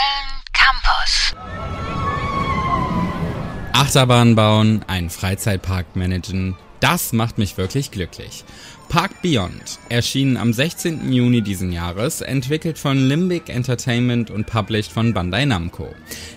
Köln Campus. Achterbahn bauen, einen Freizeitpark managen, das macht mich wirklich glücklich. Park Beyond, erschienen am 16. Juni diesen Jahres, entwickelt von Limbic Entertainment und published von Bandai Namco.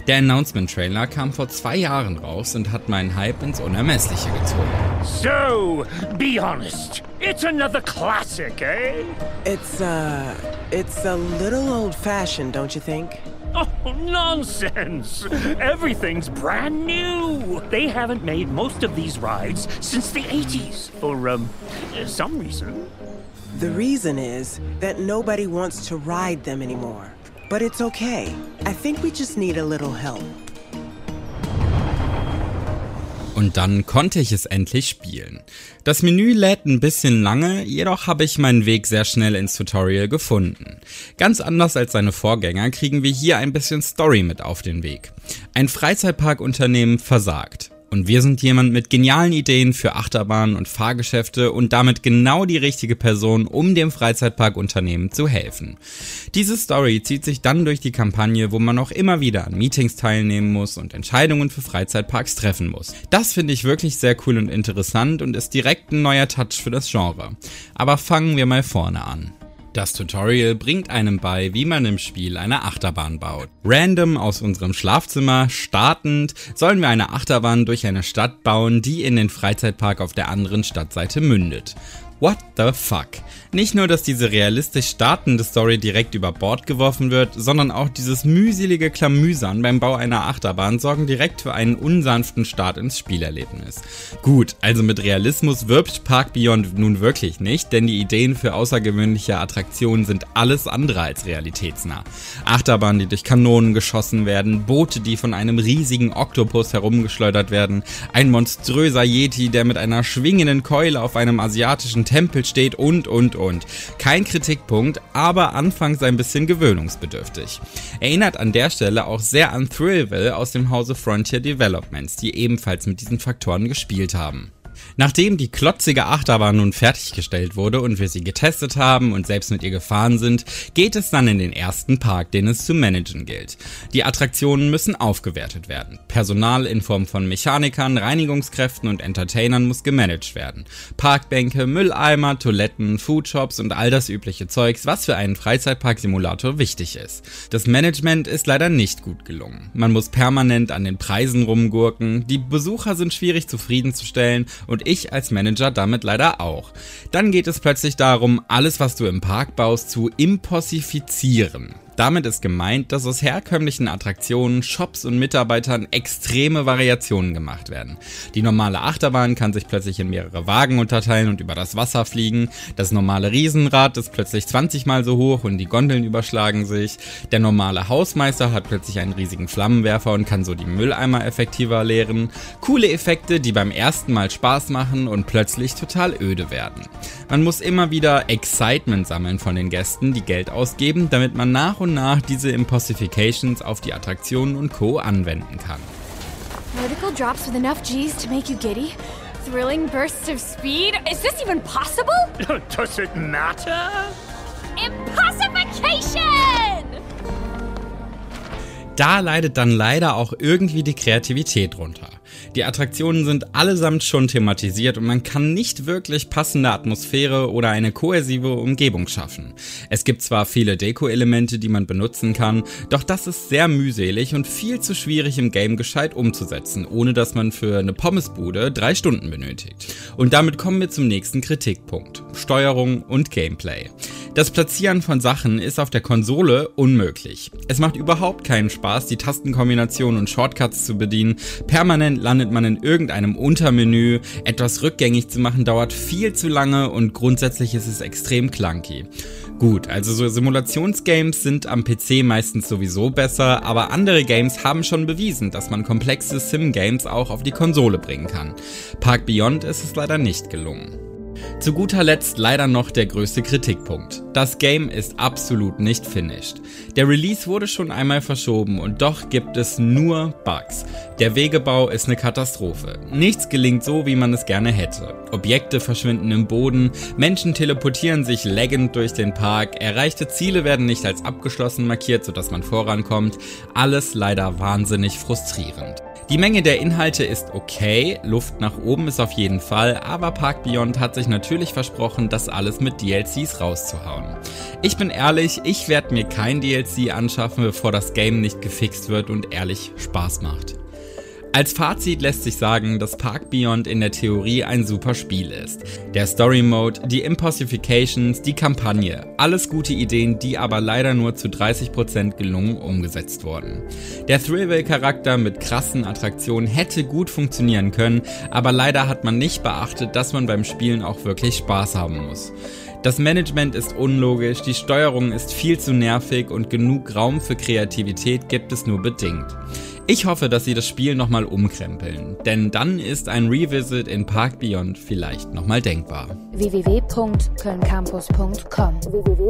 Der Announcement-Trailer kam vor zwei Jahren raus und hat meinen Hype ins Unermessliche gezogen. So, be honest. It's another classic, eh? It's, uh, it's a little old-fashioned, don't you think? Oh, nonsense! Everything's brand new! They haven't made most of these rides since the 80s, for, um, some reason. The reason is that nobody wants to ride them anymore. But it's okay. I think we just need a little help. Und dann konnte ich es endlich spielen. Das Menü lädt ein bisschen lange, jedoch habe ich meinen Weg sehr schnell ins Tutorial gefunden. Ganz anders als seine Vorgänger kriegen wir hier ein bisschen Story mit auf den Weg. Ein Freizeitparkunternehmen versagt. Und wir sind jemand mit genialen Ideen für Achterbahnen und Fahrgeschäfte und damit genau die richtige Person, um dem Freizeitparkunternehmen zu helfen. Diese Story zieht sich dann durch die Kampagne, wo man auch immer wieder an Meetings teilnehmen muss und Entscheidungen für Freizeitparks treffen muss. Das finde ich wirklich sehr cool und interessant und ist direkt ein neuer Touch für das Genre. Aber fangen wir mal vorne an. Das Tutorial bringt einem bei, wie man im Spiel eine Achterbahn baut. Random aus unserem Schlafzimmer, startend, sollen wir eine Achterbahn durch eine Stadt bauen, die in den Freizeitpark auf der anderen Stadtseite mündet. What the fuck? Nicht nur, dass diese realistisch startende Story direkt über Bord geworfen wird, sondern auch dieses mühselige Klamüsern beim Bau einer Achterbahn sorgen direkt für einen unsanften Start ins Spielerlebnis. Gut, also mit Realismus wirbt Park Beyond nun wirklich nicht, denn die Ideen für außergewöhnliche Attraktionen sind alles andere als realitätsnah. Achterbahnen, die durch Kanonen geschossen werden, Boote, die von einem riesigen Oktopus herumgeschleudert werden, ein monströser Yeti, der mit einer schwingenden Keule auf einem asiatischen Tempel steht und, und, und. Kein Kritikpunkt, aber anfangs ein bisschen gewöhnungsbedürftig. Erinnert an der Stelle auch sehr an Thrillville aus dem Hause Frontier Developments, die ebenfalls mit diesen Faktoren gespielt haben. Nachdem die klotzige Achterbahn nun fertiggestellt wurde und wir sie getestet haben und selbst mit ihr gefahren sind, geht es dann in den ersten Park, den es zu managen gilt. Die Attraktionen müssen aufgewertet werden. Personal in Form von Mechanikern, Reinigungskräften und Entertainern muss gemanagt werden. Parkbänke, Mülleimer, Toiletten, Foodshops und all das übliche Zeugs, was für einen Freizeitpark-Simulator wichtig ist. Das Management ist leider nicht gut gelungen. Man muss permanent an den Preisen rumgurken, die Besucher sind schwierig zufriedenzustellen und ich als Manager damit leider auch. Dann geht es plötzlich darum, alles, was du im Park baust, zu impossifizieren. Damit ist gemeint, dass aus herkömmlichen Attraktionen, Shops und Mitarbeitern extreme Variationen gemacht werden. Die normale Achterbahn kann sich plötzlich in mehrere Wagen unterteilen und über das Wasser fliegen. Das normale Riesenrad ist plötzlich 20 mal so hoch und die Gondeln überschlagen sich. Der normale Hausmeister hat plötzlich einen riesigen Flammenwerfer und kann so die Mülleimer effektiver leeren. Coole Effekte, die beim ersten Mal Spaß machen und plötzlich total öde werden. Man muss immer wieder Excitement sammeln von den Gästen, die Geld ausgeben, damit man nach und nach diese Impossifications auf die Attraktionen und Co. anwenden kann. Vertical drops with enough G's to make you giddy? Thrilling bursts of speed? Is this even possible? Does it matter? Impossification! Da leidet dann leider auch irgendwie die Kreativität drunter. Die Attraktionen sind allesamt schon thematisiert und man kann nicht wirklich passende Atmosphäre oder eine kohäsive Umgebung schaffen. Es gibt zwar viele Deko-Elemente, die man benutzen kann, doch das ist sehr mühselig und viel zu schwierig im Game gescheit umzusetzen, ohne dass man für eine Pommesbude drei Stunden benötigt. Und damit kommen wir zum nächsten Kritikpunkt. Steuerung und Gameplay. Das Platzieren von Sachen ist auf der Konsole unmöglich. Es macht überhaupt keinen Spaß, die Tastenkombinationen und Shortcuts zu bedienen. Permanent landet man in irgendeinem Untermenü. Etwas rückgängig zu machen dauert viel zu lange und grundsätzlich ist es extrem clunky. Gut, also so Simulationsgames sind am PC meistens sowieso besser, aber andere Games haben schon bewiesen, dass man komplexe Sim-Games auch auf die Konsole bringen kann. Park Beyond ist es leider nicht gelungen. Zu guter Letzt leider noch der größte Kritikpunkt. Das Game ist absolut nicht finished. Der Release wurde schon einmal verschoben und doch gibt es nur Bugs. Der Wegebau ist eine Katastrophe. Nichts gelingt so, wie man es gerne hätte. Objekte verschwinden im Boden, Menschen teleportieren sich laggend durch den Park, erreichte Ziele werden nicht als abgeschlossen markiert, sodass man vorankommt. Alles leider wahnsinnig frustrierend. Die Menge der Inhalte ist okay, Luft nach oben ist auf jeden Fall, aber Park Beyond hat sich natürlich versprochen, das alles mit DLCs rauszuhauen. Ich bin ehrlich, ich werde mir kein DLC anschaffen, bevor das Game nicht gefixt wird und ehrlich Spaß macht. Als Fazit lässt sich sagen, dass Park Beyond in der Theorie ein super Spiel ist. Der Story Mode, die Impossifications, die Kampagne, alles gute Ideen, die aber leider nur zu 30% gelungen umgesetzt wurden. Der Thrillville-Charakter mit krassen Attraktionen hätte gut funktionieren können, aber leider hat man nicht beachtet, dass man beim Spielen auch wirklich Spaß haben muss. Das Management ist unlogisch, die Steuerung ist viel zu nervig und genug Raum für Kreativität gibt es nur bedingt. Ich hoffe, dass sie das Spiel nochmal umkrempeln, denn dann ist ein Revisit in Park Beyond vielleicht nochmal denkbar. www.kölncampus.com www